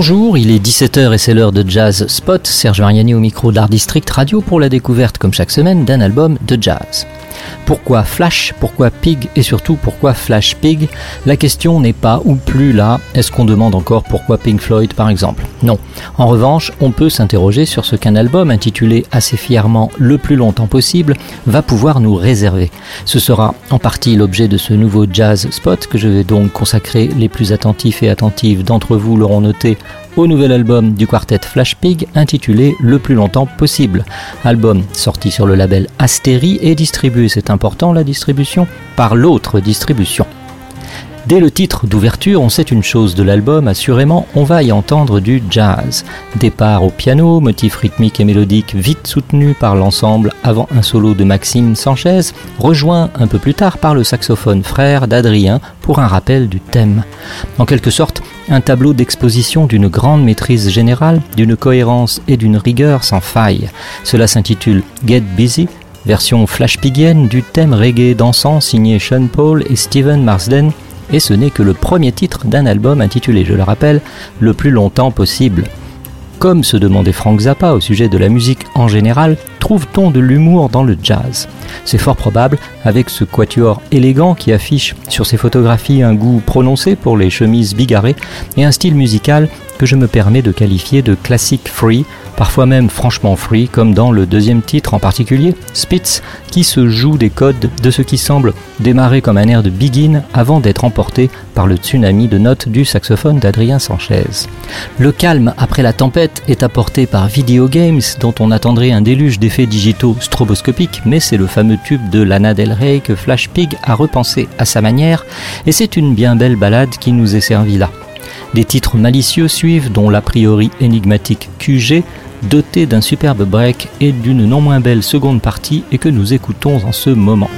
Bonjour, il est 17h et c'est l'heure de Jazz Spot. Serge Mariani au micro d'Art District Radio pour la découverte, comme chaque semaine, d'un album de jazz. Pourquoi Flash Pourquoi Pig Et surtout, pourquoi Flash Pig? La question n'est pas ou plus là. Est-ce qu'on demande encore pourquoi Pink Floyd par exemple? Non. En revanche, on peut s'interroger sur ce qu'un album intitulé assez fièrement Le plus longtemps possible va pouvoir nous réserver. Ce sera en partie l'objet de ce nouveau Jazz Spot que je vais donc consacrer les plus attentifs et attentives d'entre vous l'auront noté au nouvel album du quartet Flash Pig intitulé Le plus longtemps possible. Album sorti sur le label Astérie et distribué, c'est important la distribution, par l'autre distribution. Dès le titre d'ouverture, on sait une chose de l'album, assurément, on va y entendre du jazz. Départ au piano, motif rythmique et mélodique vite soutenu par l'ensemble avant un solo de Maxime Sanchez, rejoint un peu plus tard par le saxophone frère d'Adrien pour un rappel du thème. En quelque sorte, un tableau d'exposition d'une grande maîtrise générale, d'une cohérence et d'une rigueur sans faille. Cela s'intitule Get Busy, version flash pigienne du thème reggae dansant signé Sean Paul et Steven Marsden, et ce n'est que le premier titre d'un album intitulé, je le rappelle, Le plus longtemps possible. Comme se demandait Frank Zappa au sujet de la musique en général, trouve-t-on de l'humour dans le jazz? C'est fort probable avec ce quatuor élégant qui affiche sur ses photographies un goût prononcé pour les chemises bigarrées et un style musical que je me permets de qualifier de classique free, parfois même franchement free, comme dans le deuxième titre en particulier, Spitz, qui se joue des codes de ce qui semble démarrer comme un air de begin avant d'être emporté par le tsunami de notes du saxophone d'Adrien Sanchez. Le calme après la tempête est apporté par Video Games, dont on attendrait un déluge d'effets digitaux stroboscopiques, mais c'est le fameux tube de Lana Del Rey que Flash Pig a repensé à sa manière, et c'est une bien belle balade qui nous est servie là. Des titres malicieux suivent, dont l'a priori énigmatique QG, doté d'un superbe break et d'une non moins belle seconde partie et que nous écoutons en ce moment.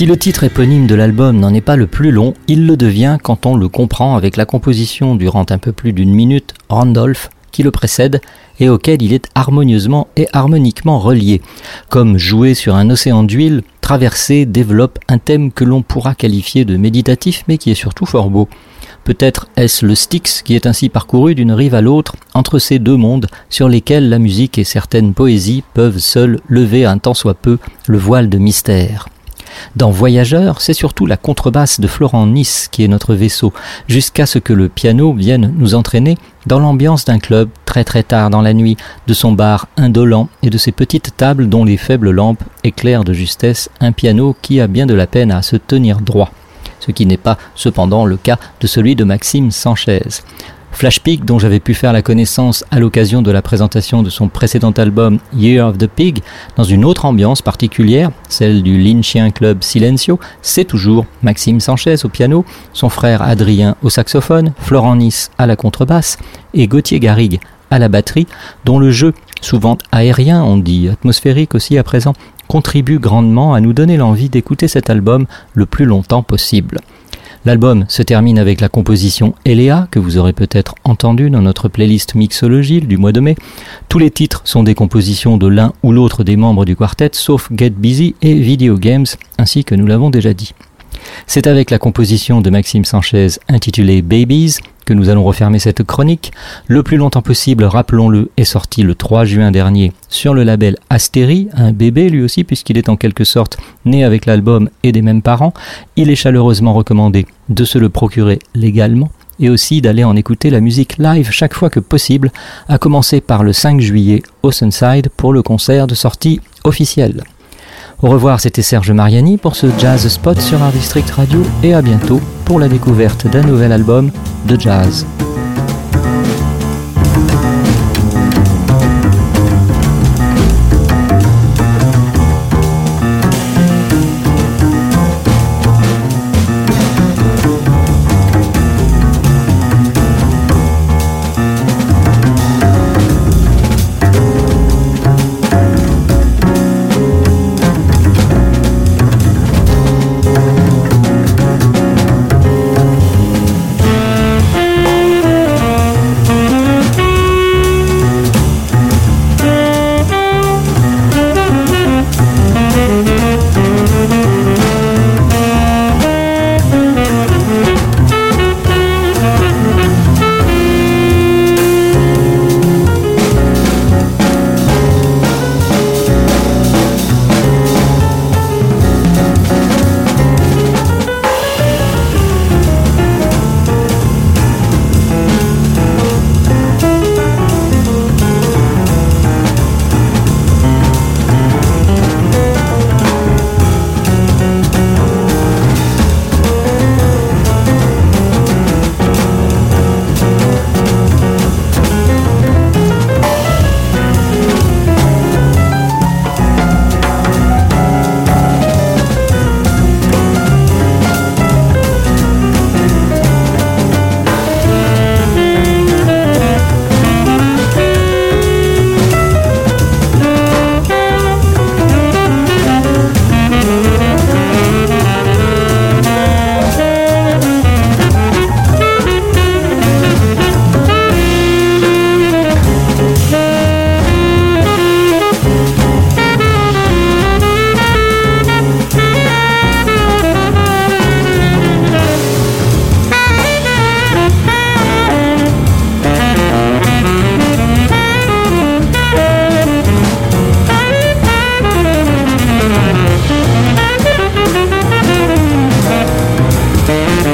Si le titre éponyme de l'album n'en est pas le plus long, il le devient quand on le comprend avec la composition durant un peu plus d'une minute Randolph qui le précède et auquel il est harmonieusement et harmoniquement relié. Comme jouer sur un océan d'huile, traverser développe un thème que l'on pourra qualifier de méditatif mais qui est surtout fort beau. Peut-être est-ce le Styx qui est ainsi parcouru d'une rive à l'autre entre ces deux mondes sur lesquels la musique et certaines poésies peuvent seules lever un tant soit peu le voile de mystère. Dans Voyageurs, c'est surtout la contrebasse de Florent Nice qui est notre vaisseau, jusqu'à ce que le piano vienne nous entraîner dans l'ambiance d'un club très très tard dans la nuit, de son bar indolent et de ses petites tables dont les faibles lampes éclairent de justesse un piano qui a bien de la peine à se tenir droit ce qui n'est pas cependant le cas de celui de Maxime Sanchez. Flash Pig, dont j'avais pu faire la connaissance à l'occasion de la présentation de son précédent album Year of the Pig, dans une autre ambiance particulière, celle du Lynchien Club Silencio, c'est toujours Maxime Sanchez au piano, son frère Adrien au saxophone, Florent Nice à la contrebasse et Gauthier Garrigue à la batterie, dont le jeu, souvent aérien, on dit atmosphérique aussi à présent, contribue grandement à nous donner l'envie d'écouter cet album le plus longtemps possible. L'album se termine avec la composition Eléa, que vous aurez peut-être entendu dans notre playlist Mixologie du mois de mai. Tous les titres sont des compositions de l'un ou l'autre des membres du quartet, sauf Get Busy et Video Games, ainsi que nous l'avons déjà dit. C'est avec la composition de Maxime Sanchez intitulée Babies que nous allons refermer cette chronique. Le plus longtemps possible, rappelons-le, est sorti le 3 juin dernier sur le label Astérie, un bébé lui aussi puisqu'il est en quelque sorte né avec l'album et des mêmes parents. Il est chaleureusement recommandé de se le procurer légalement et aussi d'aller en écouter la musique live chaque fois que possible, à commencer par le 5 juillet au Sunside pour le concert de sortie officielle. Au revoir, c'était Serge Mariani pour ce Jazz Spot sur Art District Radio et à bientôt pour la découverte d'un nouvel album de jazz.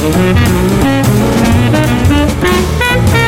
Thank you.